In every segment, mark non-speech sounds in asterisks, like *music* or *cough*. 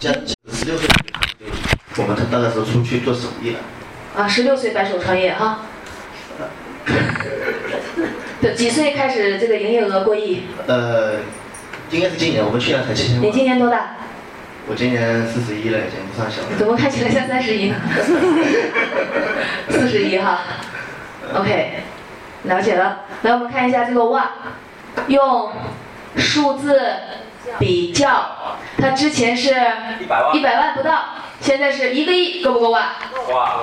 像十六岁，我们他那个时候出去做手艺了。啊，十六岁白手创业哈。对，几岁开始这个营业额过亿？呃，应该是今年，我们去年才七千你。今年多大？我今年四十一了，已经不算小了。怎么看起来像三十一呢？四十一哈。OK，了解了。来，我们看一下这个哇，用数字比较，它之前是一百万一百万不到，现在是一个亿，够不够哇？哇，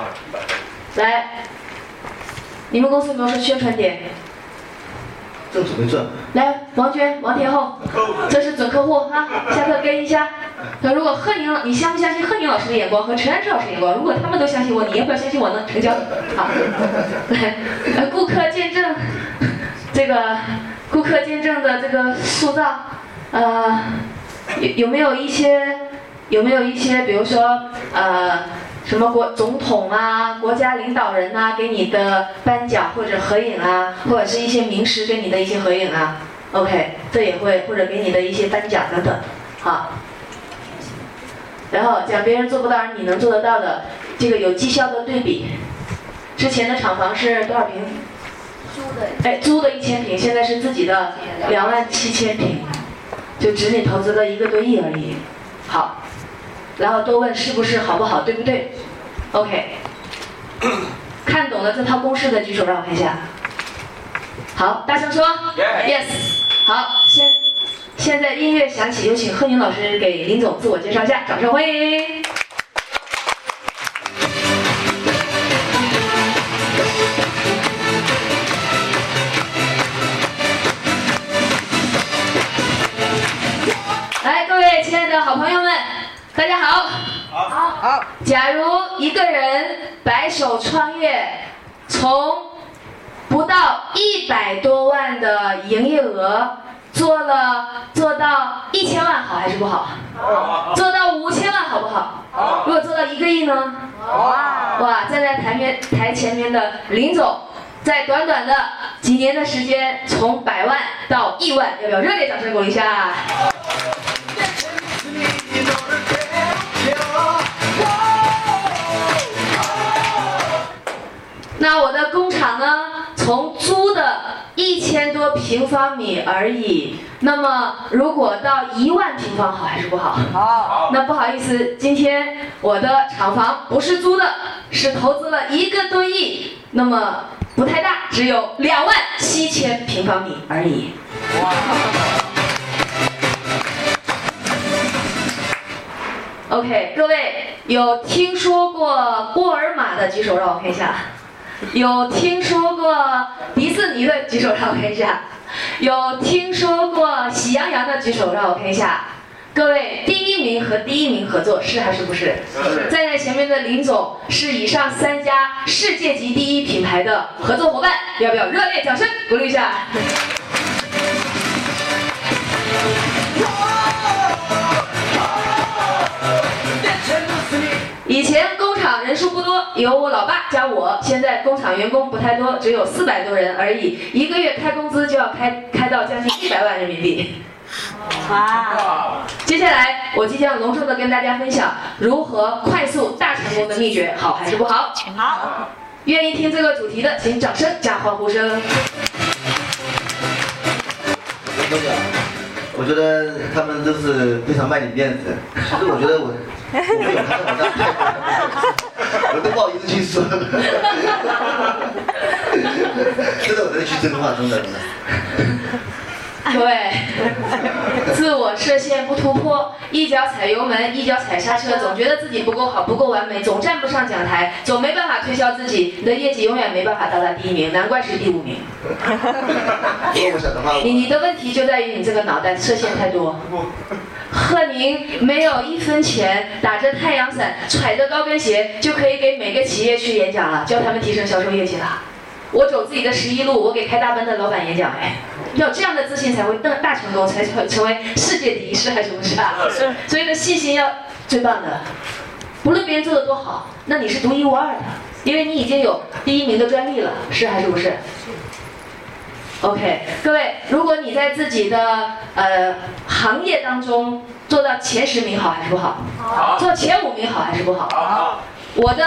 来，你们公司有没有说宣传点？正准备赚，来，王娟、王天后，这是准客户哈，下课跟一下。那如果贺宁，你相不相信贺宁老师的眼光和陈安之老师的眼光？如果他们都相信我，你要不要相信我呢？成交。好，来，*laughs* 呃，顾客见证，这个顾客见证的这个塑造，呃，有有没有一些有没有一些，比如说呃。什么国总统啊，国家领导人啊，给你的颁奖或者合影啊，或者是一些名师给你的一些合影啊，OK，这也会或者给你的一些颁奖等等，好。然后讲别人做不到而你能做得到的，这个有绩效的对比。之前的厂房是多少平？租的哎，租的一千平，现在是自己的两万七千平，就只你投资了一个多亿而已。好，然后多问是不是好不好，对不对？OK，*coughs* 看懂了这套公式的举手，让我看一下。好，大声说 Yes。好，现现在音乐响起，有请贺宁老师给林总自我介绍一下，掌声欢迎。爱的好朋友们，大家好。好，好假如一个人白手创业，从不到一百多万的营业额，做了做到一千万，好还是不好？做到五千万好不好？如果做到一个亿呢？哇，哇，站在台面台前面的林总，在短短的几年的时间，从百万到亿万，要不要热烈掌声鼓励一下？那我的工厂呢，从租的一千多平方米而已，那么如果到一万平方，好还是不好？好，那不好意思，今天我的厂房不是租的，是投资了一个多亿，那么不太大，只有两万七千平方米而已。OK，各位有听说过沃尔玛的举手，让我看一下。有听说过迪士尼的举手，让我看一下。有听说过喜羊羊的举手，让我看一下。各位，第一名和第一名合作是还是不是？是站在前面的林总是以上三家世界级第一品牌的合作伙伴，要不要热烈掌声鼓励一下？*laughs* 以前工厂人数不多，有我老爸加我，现在工厂员工不太多，只有四百多人而已，一个月开工资就要开开到将近一百万人民币。哇，接下来，我即将隆重的跟大家分享如何快速大成功的秘诀，好还是不好？好，愿意听这个主题的，请掌声加欢呼声。我觉得他们都是非常卖你面子。其实我觉得我我都不好意思去说。真的，我在去真话，真的。真的各位，自我设限不突破，一脚踩油门，一脚踩刹车，总觉得自己不够好，不够完美，总站不上讲台，总没办法推销自己，你的业绩永远没办法到达第一名，难怪是第五名。*laughs* 你你的问题就在于你这个脑袋设限太多。贺宁没有一分钱，打着太阳伞，踩着高跟鞋，就可以给每个企业去演讲了，教他们提升销售业绩了。我走自己的十一路，我给开大奔的老板演讲，哎，要有这样的自信才会大大成功，才会成为世界第一，是还是不是啊？是，所以呢，信心要最棒的，不论别人做的多好，那你是独一无二的，因为你已经有第一名的专利了，是还是不是？OK，各位，如果你在自己的呃行业当中做到前十名好还是不好？好。做到前五名好还是不好？好。我的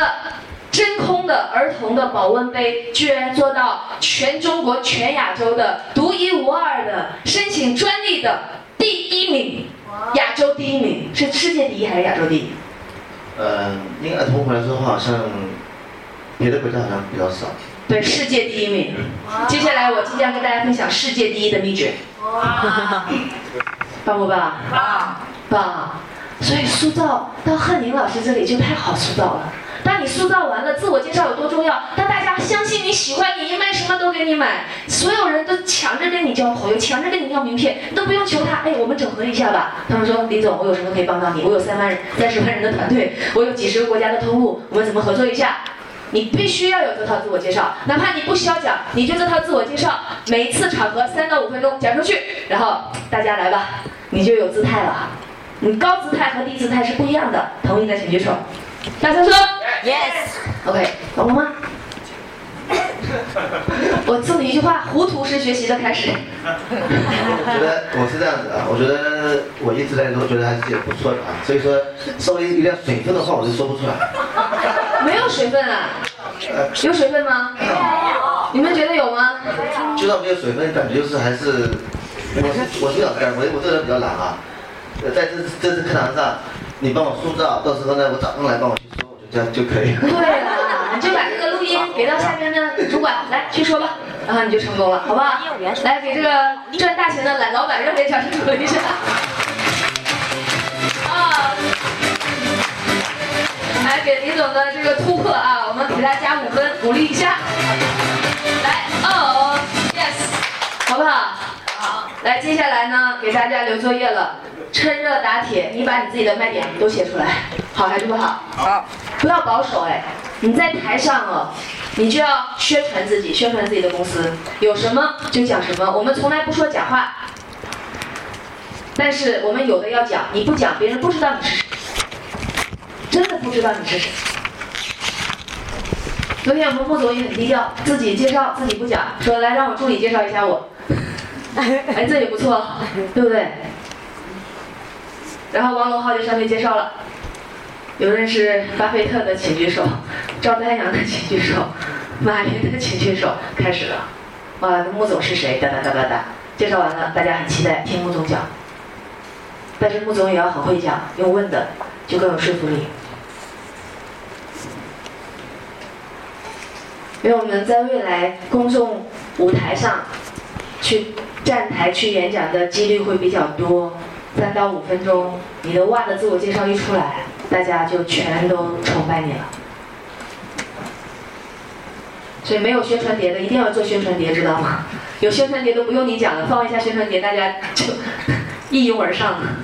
真空的儿童的保温杯居然做到全中国、全亚洲的独一无二的申请专利的第一名，亚洲第一名，是世界第一还是亚洲第一？嗯，应该同回来说话，好像别的国家好像比较少。对，世界第一名。接下来我即将跟大家分享世界第一的秘诀。棒不棒？棒。棒。所以塑造到贺宁老师这里就太好塑造了。当你塑造完了，自我介绍有多重要？当大家相信你喜欢你，你卖什么都给你买，所有人都抢着跟你交朋友，抢着跟你要名片，都不用求他。哎，我们整合一下吧。他们说，李总，我有什么可以帮到你？我有三万人、三十万人的团队，我有几十个国家的通路，我们怎么合作一下？你必须要有这套自我介绍，哪怕你不需要讲，你就这套自我介绍，每一次场合三到五分钟讲出去，然后大家来吧，你就有姿态了。你高姿态和低姿态是不一样的，同意的请举手。大声说，Yes。OK，懂了吗？我送你一句话：糊涂是学习的开始。我觉得我是这样子啊，我觉得我一直在都觉得还是不错的啊，所以说稍微有点水分的话我就说不出来。没有水分啊？有水分吗？你们觉得有吗？就算没有水分，感觉就是还是，我是我是老干，我我这人比较懒啊。在这这次课堂上，你帮我塑造，到时候呢，我早上来帮我去说，我就这样就可以了。对了，你就把这个录音给到下面的主管，来去说吧，然后你就成功了，好不好？来给这个赚大钱的懒老板热烈掌声鼓励一下。来给李总的这个突破啊，我们给他加五分，鼓励一下。来，哦，yes，好不好？好。来，接下来呢，给大家留作业了。趁热打铁，你把你自己的卖点都写出来，好还是不好？好，不要保守哎，你在台上哦，你就要宣传自己，宣传自己的公司，有什么就讲什么。我们从来不说假话，但是我们有的要讲，你不讲，别人不知道你是谁，不知道你是谁。昨天我们穆总也很低调，自己介绍自己不讲，说来让我助理介绍一下我，哎，这也不错，对不对？然后王龙浩就上去介绍了，有认识巴菲特的请举手，赵丹阳的请举手，马云的请举手，开始了。哇，穆总是谁？哒哒哒哒哒，介绍完了，大家很期待听穆总讲。但是穆总也要很会讲，用问的就更有说服力。因为我们在未来公众舞台上去站台去演讲的几率会比较多。三到五分钟，你的哇的自我介绍一出来，大家就全都崇拜你了。所以没有宣传碟的一定要做宣传碟，知道吗？有宣传碟都不用你讲了，放一下宣传碟，大家就 *laughs* 一拥而上了。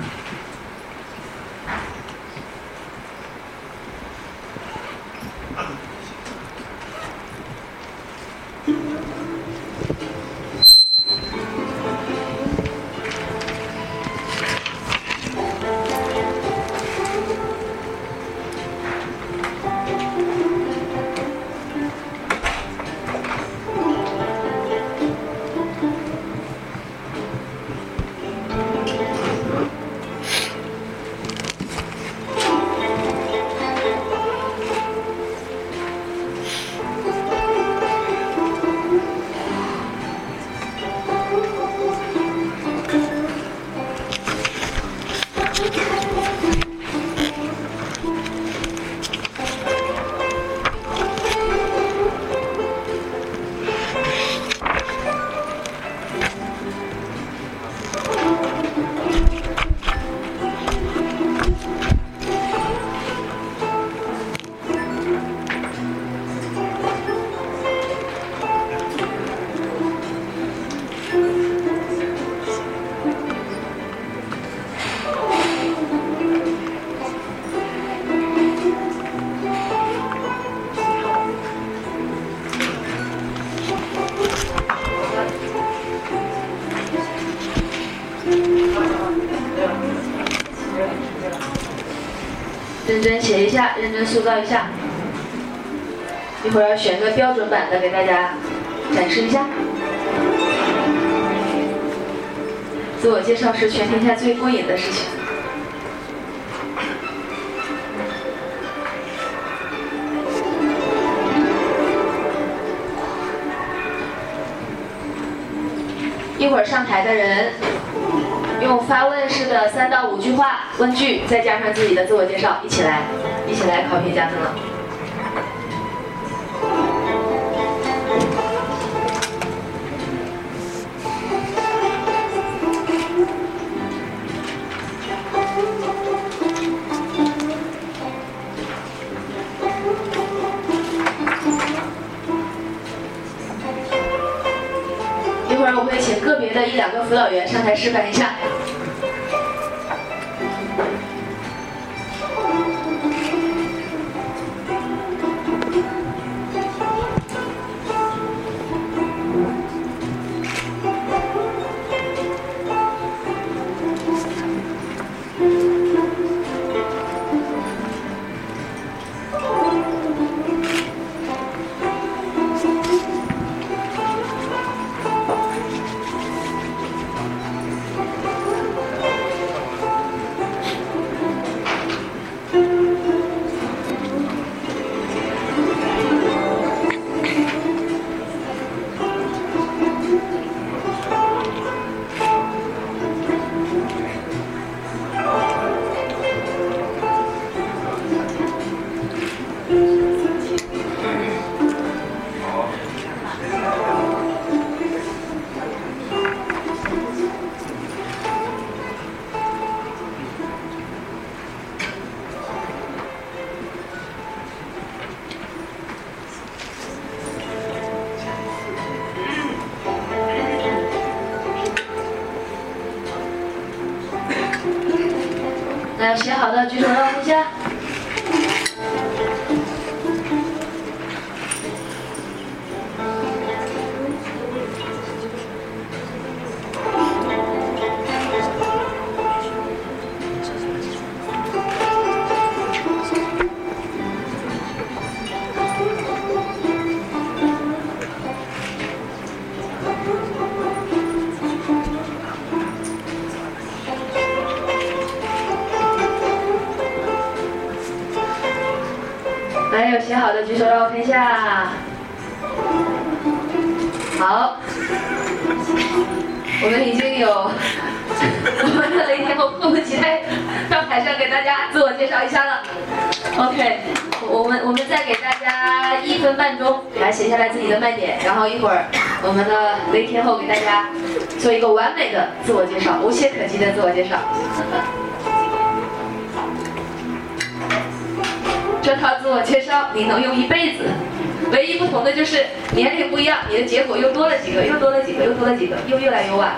认真塑造一下。一会儿要选个标准版的给大家展示一下。自我介绍是全天下最过瘾的事情。一会儿上台的人用发问式的三到五句话问句，再加上自己的自我介绍，一起来。一起来考评加分了。一会儿我会请个别的一两个辅导员上台示范一下。来，写好的举手让我看一下。好的举手让我看一下。好，我们已经有 *laughs* 我们的雷天后迫不及待到台上给大家自我介绍一下了。OK，我们我们再给大家一分半钟来写下来自己的卖点，然后一会儿我们的雷天后给大家做一个完美的自我介绍，无懈可击的自我介绍。这套自我介绍你能用一辈子，唯一不同的就是年龄不一样，你的结果又多了几个，又多了几个，又多了几个，又越来越晚。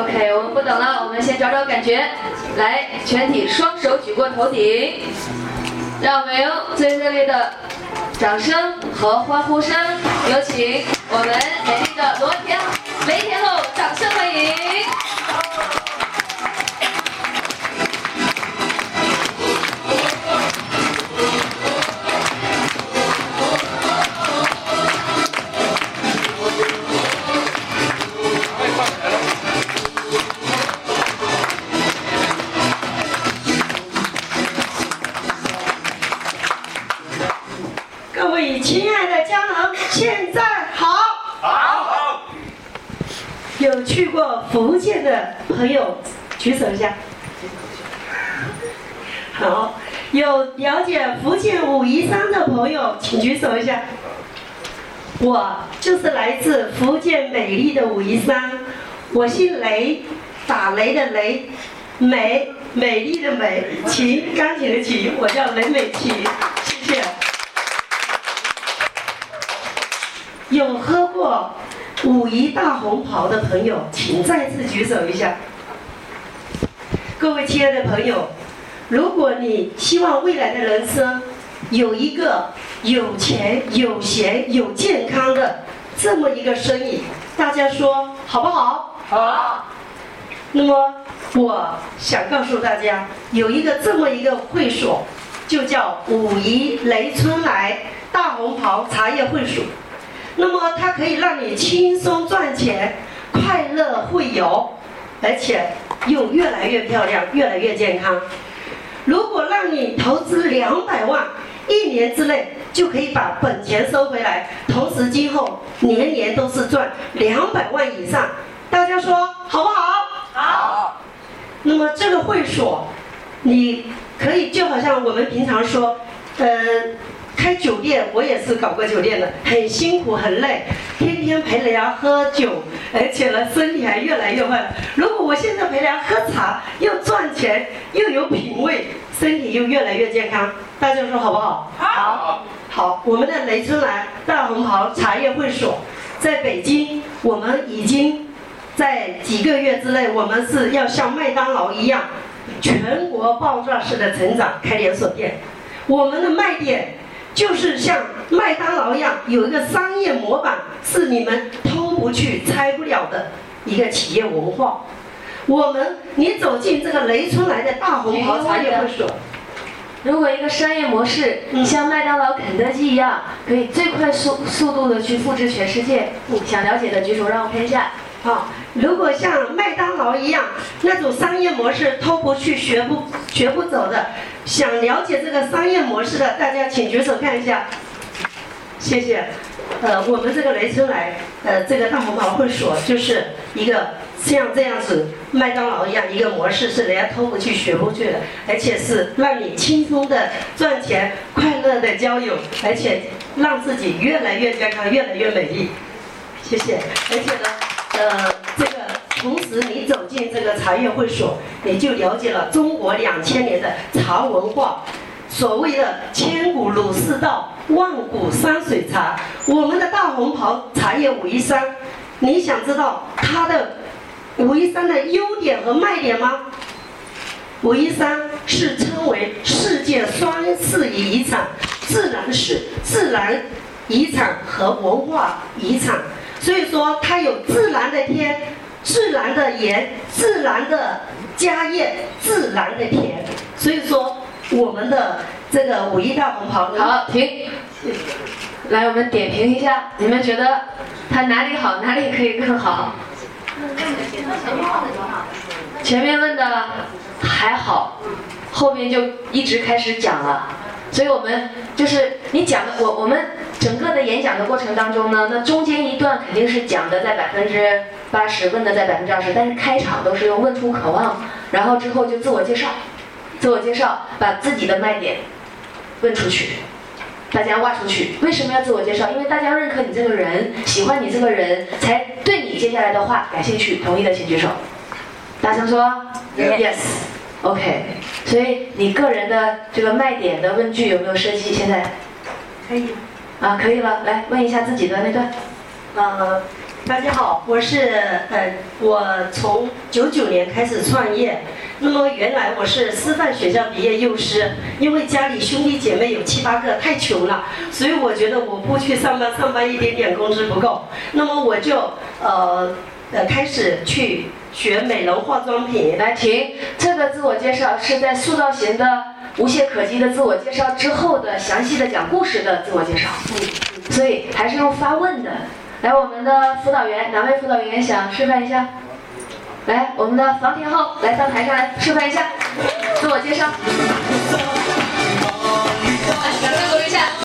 OK，我们不等了，我们先找找感觉。来，全体双手举过头顶，让我们用最热烈的掌声和欢呼声，有请我们美丽的罗天雷天后，掌声欢迎。亲爱的家人现在好。好。好有去过福建的朋友举手一下。好。有了解福建武夷山的朋友请举手一下。我就是来自福建美丽的武夷山。我姓雷打雷的雷。美美丽的美。琴钢琴的琴我叫雷美琴有喝过武夷大红袍的朋友，请再次举手一下。各位亲爱的朋友，如果你希望未来的人生有一个有钱、有闲、有健康的这么一个生意，大家说好不好？好。那么我想告诉大家，有一个这么一个会所，就叫武夷雷春来大红袍茶叶会所。那么它可以让你轻松赚钱，快乐会游，而且又越来越漂亮，越来越健康。如果让你投资两百万，一年之内就可以把本钱收回来，同时今后年年都是赚两百万以上，大家说好不好？好。那么这个会所，你可以就好像我们平常说，呃。开酒店，我也是搞过酒店的，很辛苦很累，天天陪人家喝酒，而且呢身体还越来越坏。如果我现在陪人家喝茶，又赚钱又有品味，身体又越来越健康，大家说好不好？好。好，我们的雷春兰大红袍茶叶会所，在北京，我们已经在几个月之内，我们是要像麦当劳一样，全国爆炸式的成长，开连锁店。我们的卖点。就是像麦当劳一样，有一个商业模板，是你们偷不去、拆不了的一个企业文化。我们，你走进这个雷春来的大红袍茶叶会所，如果一个商业模式像麦当劳、肯德基一样，可以最快速速度的去复制全世界，想了解的举手，让我看一下。好，如果像麦当劳一样那种商业模式偷不去、学不学不走的，想了解这个商业模式的，大家请举手看一下。谢谢。呃，我们这个雷春来，呃，这个大红袍会所就是一个像这样子麦当劳一样一个模式，是人家偷不去、学不去的，而且是让你轻松的赚钱、快乐的交友，而且让自己越来越健康、越来越美丽。谢谢。而且呢。呃，这个同时你走进这个茶叶会所，你就了解了中国两千年的茶文化。所谓的千古鲁士道，万古山水茶。我们的大红袍茶叶武夷山，你想知道它的武夷山的优点和卖点吗？武夷山是称为世界双世遗产，自然是自然遗产和文化遗产。所以说，它有自然的天、自然的盐、自然的家宴、自然的甜。所以说，我们的这个五一大红袍。好，停。来，我们点评一下，你们觉得它哪里好，哪里可以更好？前面问的还好，后面就一直开始讲了。所以我们就是你讲的，我我们整个的演讲的过程当中呢，那中间一段肯定是讲的在百分之八十，问的在百分之二十，但是开场都是用问出渴望，然后之后就自我介绍，自我介绍，把自己的卖点问出去，大家挖出去。为什么要自我介绍？因为大家认可你这个人，喜欢你这个人，才对你接下来的话感兴趣。同意的请举手。大声说，yes。OK，所以你个人的这个卖点的问句有没有设计？现在可以啊，可以了。来问一下自己的那段。呃，大家好，我是呃，我从九九年开始创业。那么原来我是师范学校毕业幼师，因为家里兄弟姐妹有七八个，太穷了，所以我觉得我不去上班，上班一点点工资不够。那么我就呃呃开始去。学美容化妆品，来停。这个自我介绍是在塑造型的无懈可击的自我介绍之后的详细的讲故事的自我介绍。嗯，所以还是用发问的。来，我们的辅导员，哪位辅导员想示范一下？来，我们的房天浩来到台上来示范一下自我介绍。